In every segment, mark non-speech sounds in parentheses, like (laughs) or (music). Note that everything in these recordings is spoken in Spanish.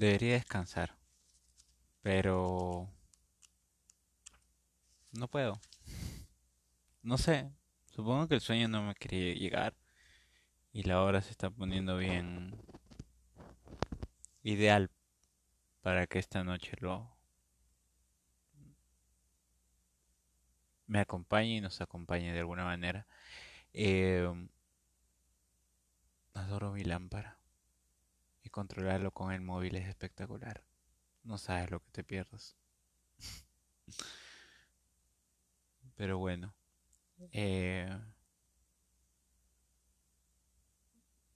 Debería descansar, pero no puedo. No sé, supongo que el sueño no me quería llegar y la hora se está poniendo bien ideal para que esta noche lo me acompañe y nos acompañe de alguna manera. Eh, adoro mi lámpara y controlarlo con el móvil es espectacular. No sabes lo que te pierdes. (laughs) Pero bueno, eh,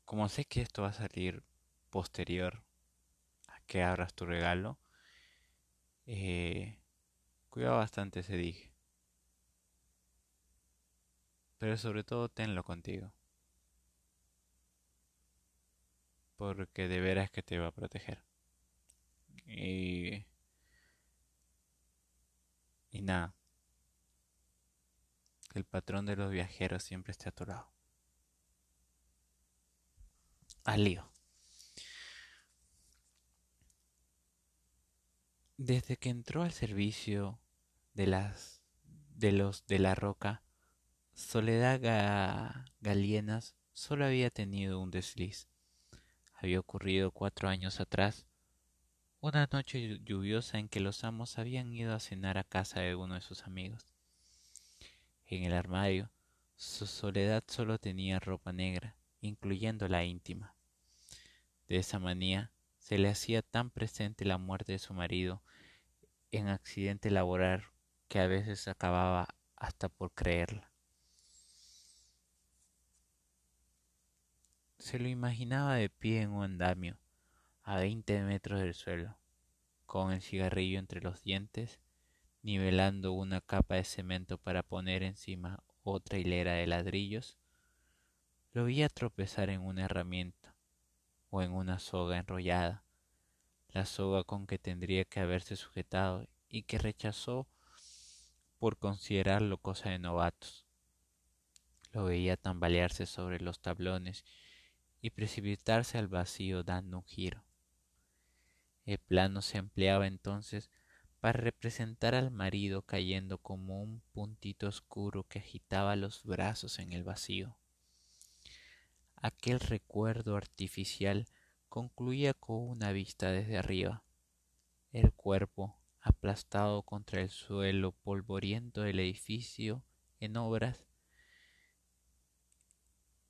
como sé que esto va a salir posterior a que abras tu regalo, eh, cuida bastante ese dije. Pero sobre todo tenlo contigo. Porque de veras que te va a proteger. Y, y nada, el patrón de los viajeros siempre esté a tu lado. Al lío. Desde que entró al servicio de las de los de la roca, Soledad Galienas solo había tenido un desliz había ocurrido cuatro años atrás, una noche lluviosa en que los amos habían ido a cenar a casa de uno de sus amigos. En el armario, su soledad solo tenía ropa negra, incluyendo la íntima. De esa manía se le hacía tan presente la muerte de su marido en accidente laboral que a veces acababa hasta por creerla. Se lo imaginaba de pie en un andamio, a veinte metros del suelo, con el cigarrillo entre los dientes, nivelando una capa de cemento para poner encima otra hilera de ladrillos. Lo veía tropezar en una herramienta o en una soga enrollada, la soga con que tendría que haberse sujetado y que rechazó por considerarlo cosa de novatos. Lo veía tambalearse sobre los tablones y precipitarse al vacío dando un giro. El plano se empleaba entonces para representar al marido cayendo como un puntito oscuro que agitaba los brazos en el vacío. Aquel recuerdo artificial concluía con una vista desde arriba. El cuerpo, aplastado contra el suelo polvoriento del edificio en obras,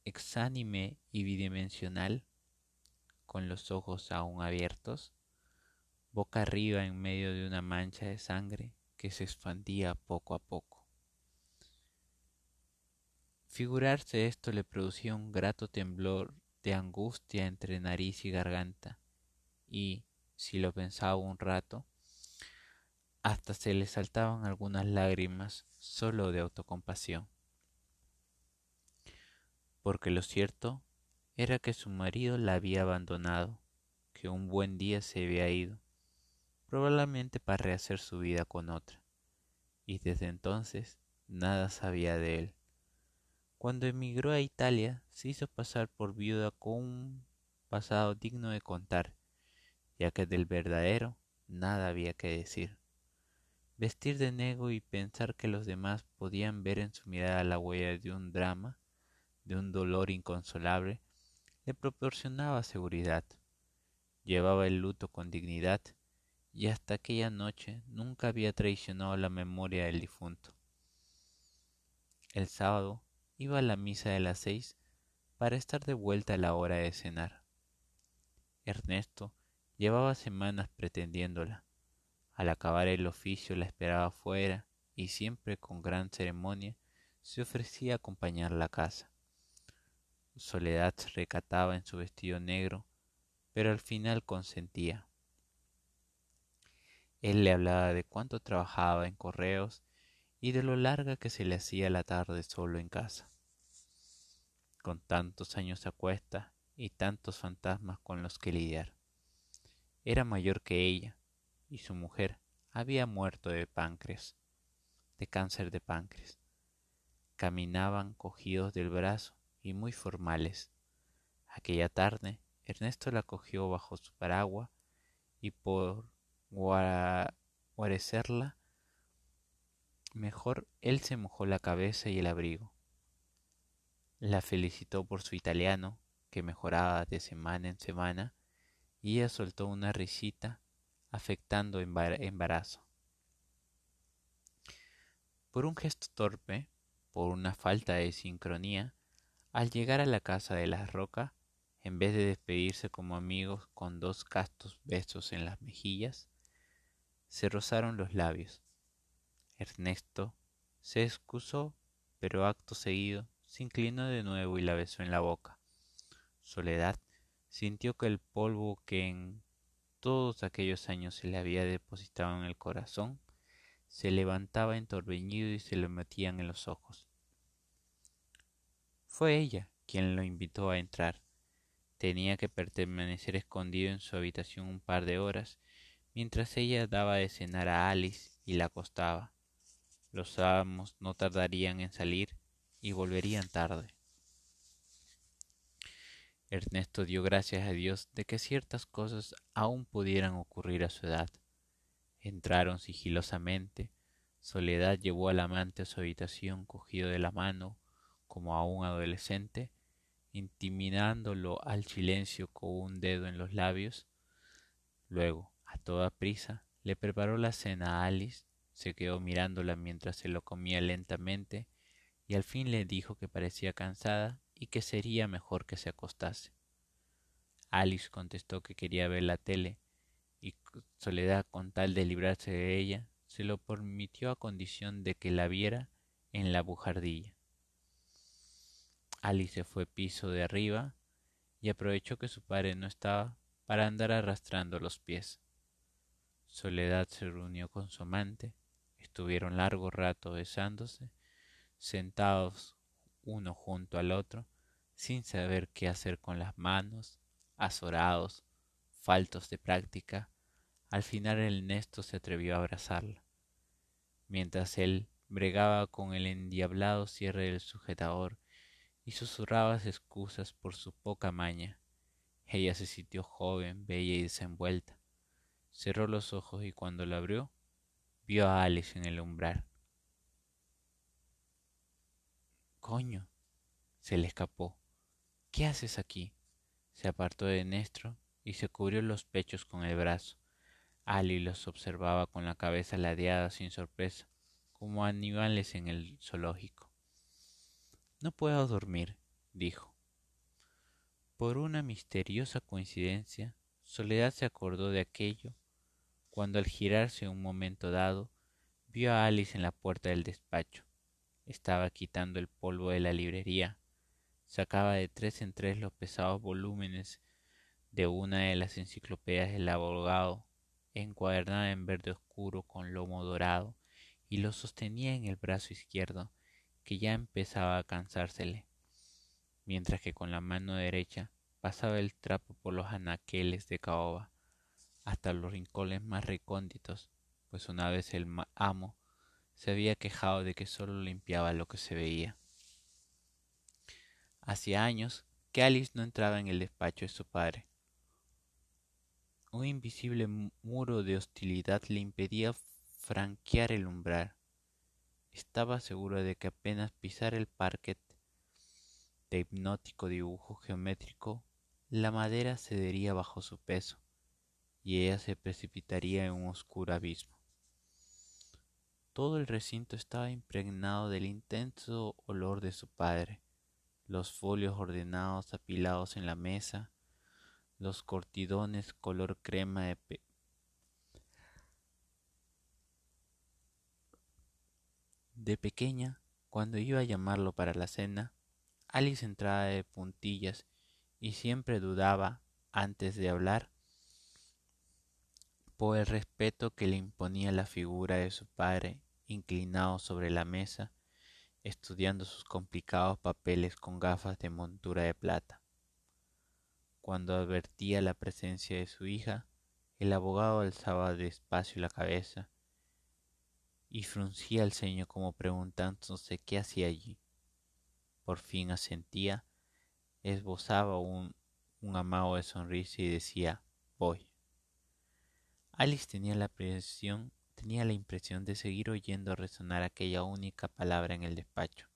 exánime y bidimensional, con los ojos aún abiertos, boca arriba en medio de una mancha de sangre que se expandía poco a poco. Figurarse esto le producía un grato temblor de angustia entre nariz y garganta, y, si lo pensaba un rato, hasta se le saltaban algunas lágrimas solo de autocompasión porque lo cierto era que su marido la había abandonado, que un buen día se había ido, probablemente para rehacer su vida con otra, y desde entonces nada sabía de él. Cuando emigró a Italia se hizo pasar por viuda con un pasado digno de contar, ya que del verdadero nada había que decir. Vestir de negro y pensar que los demás podían ver en su mirada la huella de un drama de un dolor inconsolable, le proporcionaba seguridad. Llevaba el luto con dignidad y hasta aquella noche nunca había traicionado la memoria del difunto. El sábado iba a la misa de las seis para estar de vuelta a la hora de cenar. Ernesto llevaba semanas pretendiéndola. Al acabar el oficio la esperaba fuera y siempre con gran ceremonia se ofrecía a acompañarla a casa. Soledad recataba en su vestido negro, pero al final consentía. Él le hablaba de cuánto trabajaba en correos y de lo larga que se le hacía la tarde solo en casa. Con tantos años a cuesta y tantos fantasmas con los que lidiar. Era mayor que ella, y su mujer había muerto de páncreas, de cáncer de páncreas. Caminaban cogidos del brazo y muy formales. Aquella tarde Ernesto la cogió bajo su paraguas y por guarecerla, mejor él se mojó la cabeza y el abrigo. La felicitó por su italiano, que mejoraba de semana en semana, y ella soltó una risita, afectando embarazo. Por un gesto torpe, por una falta de sincronía, al llegar a la casa de la roca, en vez de despedirse como amigos con dos castos besos en las mejillas, se rozaron los labios. Ernesto se excusó, pero acto seguido se inclinó de nuevo y la besó en la boca. Soledad sintió que el polvo que en todos aquellos años se le había depositado en el corazón se levantaba entorbeñido y se le metían en los ojos. Fue ella quien lo invitó a entrar. Tenía que permanecer escondido en su habitación un par de horas, mientras ella daba de cenar a Alice y la acostaba. Los amos no tardarían en salir y volverían tarde. Ernesto dio gracias a Dios de que ciertas cosas aún pudieran ocurrir a su edad. Entraron sigilosamente. Soledad llevó al amante a su habitación cogido de la mano como a un adolescente, intimidándolo al silencio con un dedo en los labios. Luego, a toda prisa, le preparó la cena a Alice, se quedó mirándola mientras se lo comía lentamente y al fin le dijo que parecía cansada y que sería mejor que se acostase. Alice contestó que quería ver la tele y Soledad, con tal de librarse de ella, se lo permitió a condición de que la viera en la bujardilla. Alice fue piso de arriba y aprovechó que su padre no estaba para andar arrastrando los pies. Soledad se reunió con su amante, estuvieron largo rato besándose, sentados uno junto al otro, sin saber qué hacer con las manos, azorados, faltos de práctica, al final el Nesto se atrevió a abrazarla. Mientras él bregaba con el endiablado cierre del sujetador y susurraba excusas por su poca maña, ella se sintió joven, bella y desenvuelta. Cerró los ojos y cuando la abrió, vio a Alice en el umbral. Coño, se le escapó. ¿Qué haces aquí? Se apartó de Nestro y se cubrió los pechos con el brazo. Ali los observaba con la cabeza ladeada sin sorpresa, como animales en el zoológico. No puedo dormir, dijo. Por una misteriosa coincidencia, Soledad se acordó de aquello cuando al girarse un momento dado vio a Alice en la puerta del despacho. Estaba quitando el polvo de la librería Sacaba de tres en tres los pesados volúmenes de una de las enciclopedias del abogado, encuadernada en verde oscuro con lomo dorado, y lo sostenía en el brazo izquierdo, que ya empezaba a cansársele, mientras que con la mano derecha pasaba el trapo por los anaqueles de caoba, hasta los rincones más recónditos, pues una vez el amo se había quejado de que solo limpiaba lo que se veía. Hacía años que Alice no entraba en el despacho de su padre. Un invisible muro de hostilidad le impedía franquear el umbral. Estaba seguro de que apenas pisara el parquet de hipnótico dibujo geométrico, la madera cedería bajo su peso y ella se precipitaría en un oscuro abismo. Todo el recinto estaba impregnado del intenso olor de su padre, los folios ordenados apilados en la mesa, los cortidones color crema de De pequeña, cuando iba a llamarlo para la cena, Alice entraba de puntillas y siempre dudaba, antes de hablar, por el respeto que le imponía la figura de su padre inclinado sobre la mesa estudiando sus complicados papeles con gafas de montura de plata. Cuando advertía la presencia de su hija, el abogado alzaba despacio la cabeza y fruncía el ceño como preguntándose qué hacía allí. Por fin asentía, esbozaba un, un amago de sonrisa y decía voy. Alice tenía la impresión, tenía la impresión de seguir oyendo resonar aquella única palabra en el despacho,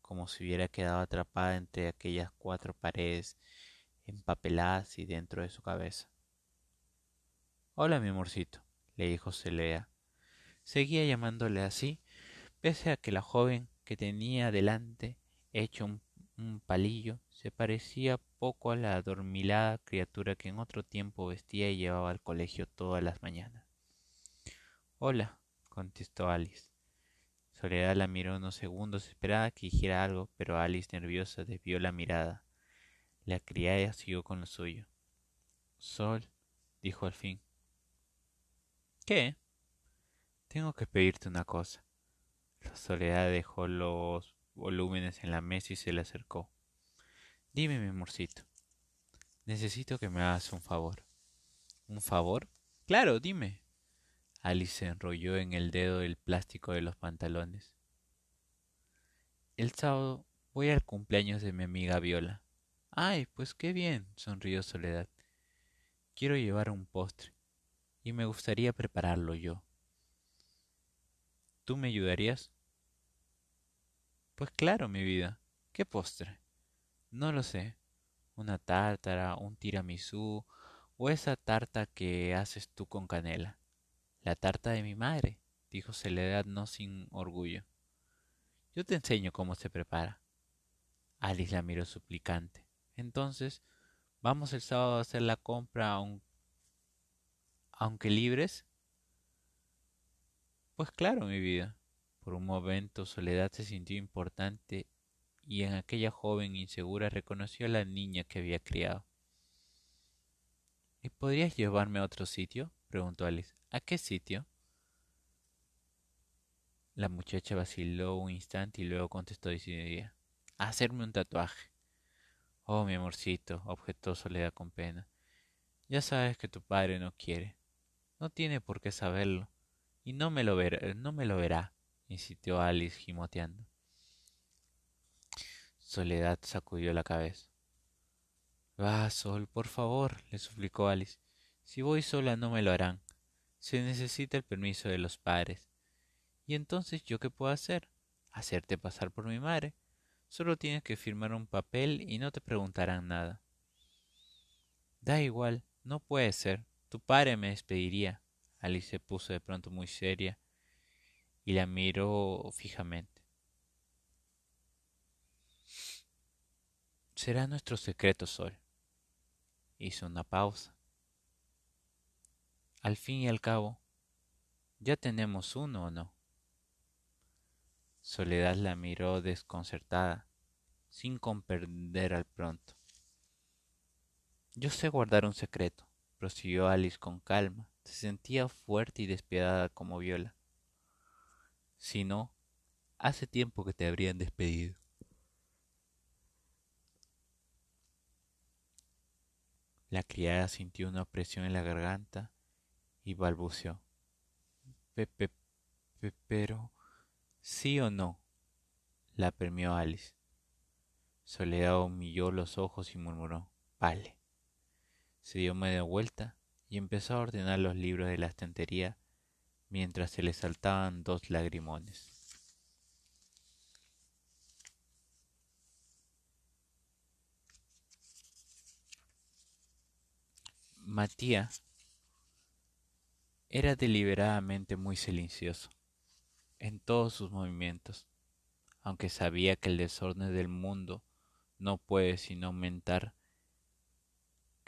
como si hubiera quedado atrapada entre aquellas cuatro paredes empapeladas y dentro de su cabeza. Hola, mi amorcito, le dijo Celea. Seguía llamándole así, pese a que la joven que tenía delante, hecho un, un palillo, se parecía poco a la adormilada criatura que en otro tiempo vestía y llevaba al colegio todas las mañanas. Hola, contestó Alice. Soledad la miró unos segundos, esperaba que dijera algo, pero Alice, nerviosa, desvió la mirada. La criada siguió con lo suyo. Sol, dijo al fin. ¿Qué? Tengo que pedirte una cosa. La soledad dejó los volúmenes en la mesa y se le acercó. Dime, mi amorcito. Necesito que me hagas un favor. ¿Un favor? Claro, dime. Alice enrolló en el dedo el plástico de los pantalones. El sábado voy al cumpleaños de mi amiga Viola. Ay, pues qué bien, sonrió Soledad. Quiero llevar un postre y me gustaría prepararlo yo. ¿Tú me ayudarías? Pues claro, mi vida. ¿Qué postre? No lo sé. Una tártara, un tiramisú o esa tarta que haces tú con canela. La tarta de mi madre, dijo Soledad no sin orgullo. Yo te enseño cómo se prepara. Alice la miró suplicante. Entonces, ¿vamos el sábado a hacer la compra aunque libres? Pues claro, mi vida. Por un momento Soledad se sintió importante y en aquella joven insegura reconoció a la niña que había criado. ¿Y podrías llevarme a otro sitio? preguntó Alice. ¿A qué sitio? La muchacha vaciló un instante y luego contestó decidida. A hacerme un tatuaje. Oh, mi amorcito, objetó Soledad con pena. Ya sabes que tu padre no quiere. No tiene por qué saberlo. Y no me lo, verá, no me lo verá, insistió Alice gimoteando. Soledad sacudió la cabeza. Va, Sol, por favor, le suplicó Alice. Si voy sola no me lo harán. Se necesita el permiso de los padres. ¿Y entonces yo qué puedo hacer? Hacerte pasar por mi madre. Solo tienes que firmar un papel y no te preguntarán nada. Da igual, no puede ser. Tu padre me despediría. Alice se puso de pronto muy seria y la miró fijamente. Será nuestro secreto, Sol. Hizo una pausa. Al fin y al cabo, ¿ya tenemos uno o no? Soledad la miró desconcertada, sin comprender al pronto. Yo sé guardar un secreto, prosiguió Alice con calma. Se sentía fuerte y despiadada como Viola. Si no, hace tiempo que te habrían despedido. La criada sintió una opresión en la garganta y balbuceó. Pepe, pero, ¿sí o no? La permió Alice. Soledad humilló los ojos y murmuró. Vale. Se dio media vuelta y empezó a ordenar los libros de la estantería mientras se le saltaban dos lagrimones. Matías era deliberadamente muy silencioso en todos sus movimientos, aunque sabía que el desorden del mundo no puede sino aumentar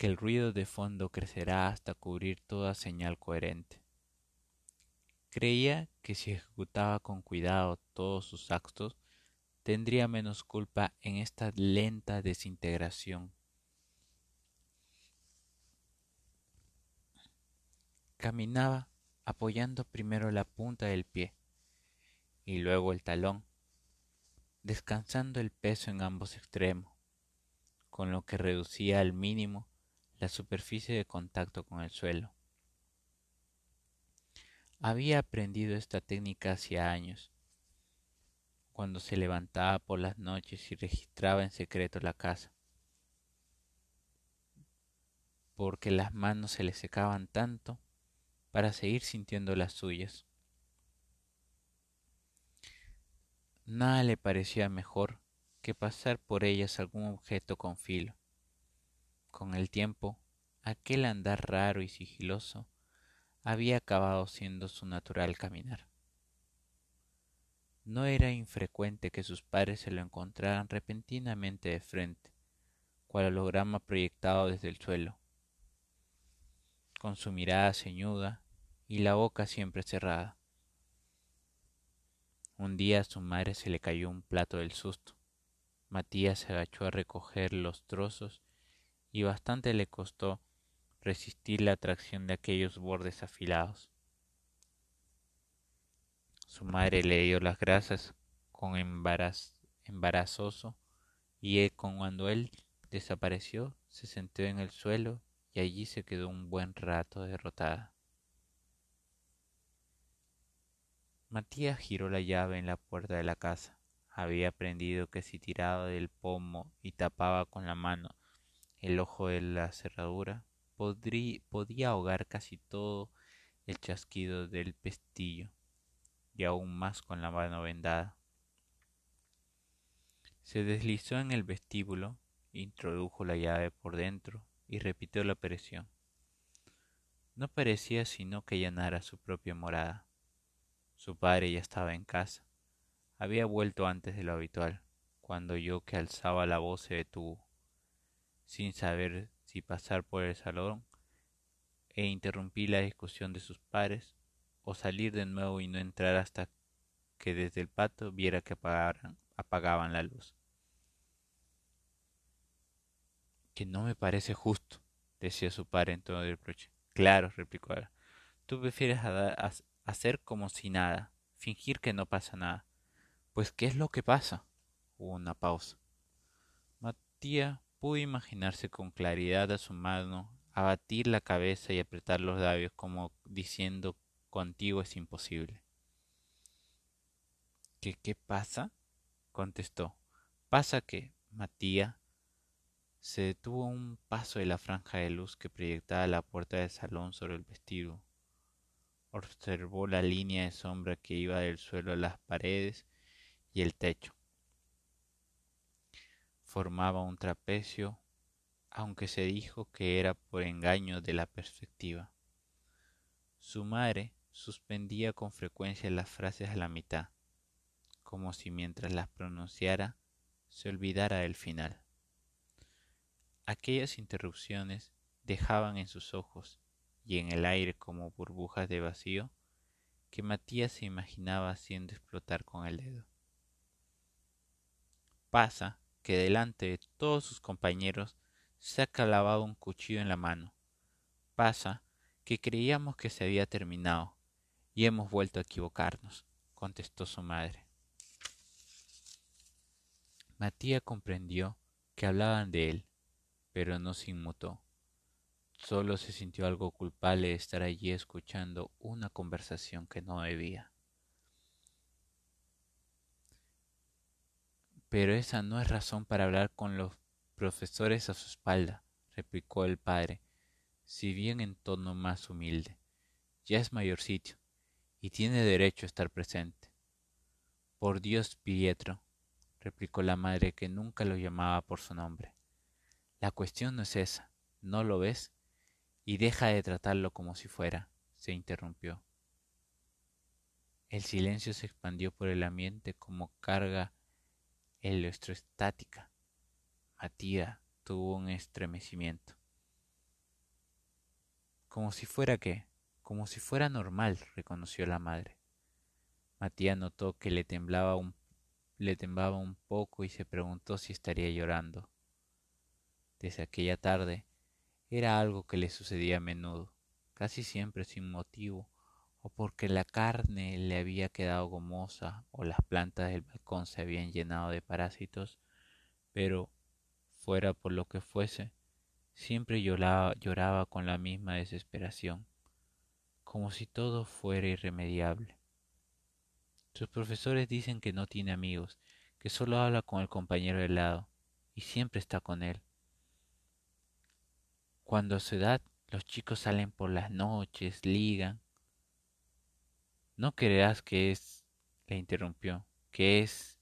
que el ruido de fondo crecerá hasta cubrir toda señal coherente. Creía que si ejecutaba con cuidado todos sus actos, tendría menos culpa en esta lenta desintegración. Caminaba apoyando primero la punta del pie y luego el talón, descansando el peso en ambos extremos, con lo que reducía al mínimo la superficie de contacto con el suelo. Había aprendido esta técnica hacía años, cuando se levantaba por las noches y registraba en secreto la casa, porque las manos se le secaban tanto para seguir sintiendo las suyas. Nada le parecía mejor que pasar por ellas algún objeto con filo. Con el tiempo, aquel andar raro y sigiloso había acabado siendo su natural caminar. No era infrecuente que sus padres se lo encontraran repentinamente de frente, cual holograma proyectado desde el suelo, con su mirada ceñuda y la boca siempre cerrada. Un día a su madre se le cayó un plato del susto. Matías se agachó a recoger los trozos y bastante le costó resistir la atracción de aquellos bordes afilados. Su madre le dio las gracias con embarazoso y cuando él desapareció se sentó en el suelo y allí se quedó un buen rato derrotada. Matías giró la llave en la puerta de la casa. Había aprendido que si tiraba del pomo y tapaba con la mano el ojo de la cerradura, podía ahogar casi todo el chasquido del pestillo, y aún más con la mano vendada. Se deslizó en el vestíbulo, introdujo la llave por dentro y repitió la operación. No parecía sino que llenara su propia morada. Su padre ya estaba en casa. Había vuelto antes de lo habitual, cuando yo que alzaba la voz se detuvo, sin saber si pasar por el salón e interrumpir la discusión de sus padres o salir de nuevo y no entrar hasta que desde el pato viera que apagaban la luz. Que no me parece justo, decía su padre en todo el reproche. Claro, replicó ahora. Tú prefieres hacer como si nada, fingir que no pasa nada. Pues, ¿qué es lo que pasa? Hubo una pausa. Matías pudo imaginarse con claridad a su mano abatir la cabeza y apretar los labios como diciendo contigo es imposible. ¿Qué qué pasa? contestó. Pasa que Matías se detuvo un paso de la franja de luz que proyectaba la puerta del salón sobre el vestido observó la línea de sombra que iba del suelo a las paredes y el techo. Formaba un trapecio, aunque se dijo que era por engaño de la perspectiva. Su madre suspendía con frecuencia las frases a la mitad, como si mientras las pronunciara se olvidara del final. Aquellas interrupciones dejaban en sus ojos y en el aire como burbujas de vacío que Matías se imaginaba haciendo explotar con el dedo. Pasa que delante de todos sus compañeros se ha clavado un cuchillo en la mano. Pasa que creíamos que se había terminado y hemos vuelto a equivocarnos, contestó su madre. Matías comprendió que hablaban de él, pero no se inmutó. Solo se sintió algo culpable de estar allí escuchando una conversación que no debía. Pero esa no es razón para hablar con los profesores a su espalda, replicó el padre, si bien en tono más humilde. Ya es mayor sitio, y tiene derecho a estar presente. Por Dios, Pietro, replicó la madre que nunca lo llamaba por su nombre. La cuestión no es esa, ¿no lo ves? y deja de tratarlo como si fuera, se interrumpió. El silencio se expandió por el ambiente como carga electroestática. Matías tuvo un estremecimiento. Como si fuera qué, como si fuera normal, reconoció la madre. Matías notó que le temblaba un, le temblaba un poco y se preguntó si estaría llorando. Desde aquella tarde era algo que le sucedía a menudo, casi siempre sin motivo, o porque la carne le había quedado gomosa o las plantas del balcón se habían llenado de parásitos, pero fuera por lo que fuese, siempre lloraba, lloraba con la misma desesperación, como si todo fuera irremediable. Sus profesores dicen que no tiene amigos, que solo habla con el compañero de lado, y siempre está con él, cuando a su edad Los chicos salen por las noches, ligan. No creerás que es, le interrumpió, que es.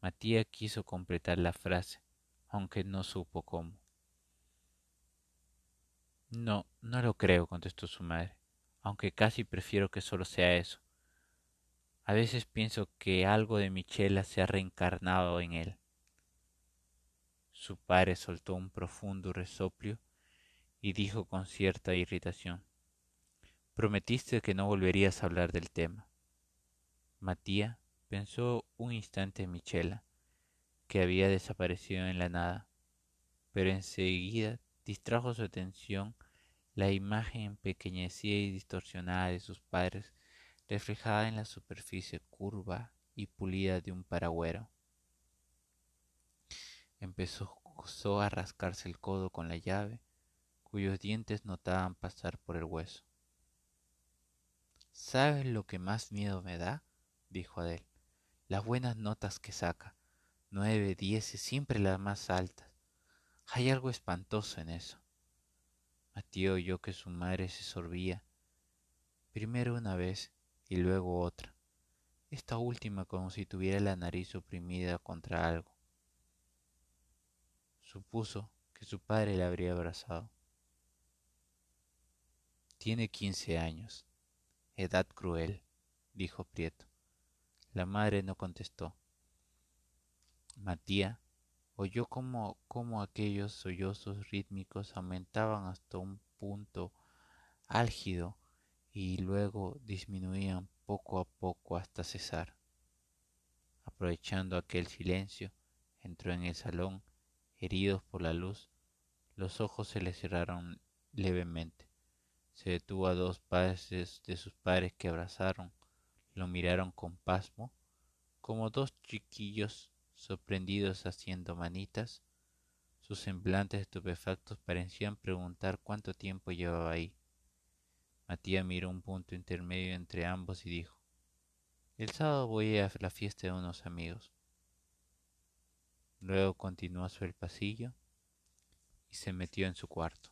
Matías quiso completar la frase, aunque no supo cómo. No, no lo creo, contestó su madre, aunque casi prefiero que solo sea eso. A veces pienso que algo de Michela se ha reencarnado en él. Su padre soltó un profundo resoplio y dijo con cierta irritación Prometiste que no volverías a hablar del tema. Matías pensó un instante en Michela, que había desaparecido en la nada, pero enseguida distrajo su atención la imagen empequeñecida y distorsionada de sus padres reflejada en la superficie curva y pulida de un paragüero. Empezó a rascarse el codo con la llave, cuyos dientes notaban pasar por el hueso. ¿Sabes lo que más miedo me da? dijo Adel. Las buenas notas que saca. Nueve, diez siempre las más altas. Hay algo espantoso en eso. Matío oyó que su madre se sorbía, primero una vez y luego otra, esta última como si tuviera la nariz oprimida contra algo. Supuso que su padre la habría abrazado. Tiene quince años, edad cruel, dijo Prieto. La madre no contestó. Matía oyó como, como aquellos sollozos rítmicos aumentaban hasta un punto álgido y luego disminuían poco a poco hasta cesar. Aprovechando aquel silencio, entró en el salón, heridos por la luz, los ojos se le cerraron levemente. Se detuvo a dos pases de sus padres que abrazaron, lo miraron con pasmo, como dos chiquillos sorprendidos haciendo manitas. Sus semblantes estupefactos parecían preguntar cuánto tiempo llevaba ahí. Matías miró un punto intermedio entre ambos y dijo, El sábado voy a la fiesta de unos amigos. Luego continuó sobre el pasillo y se metió en su cuarto.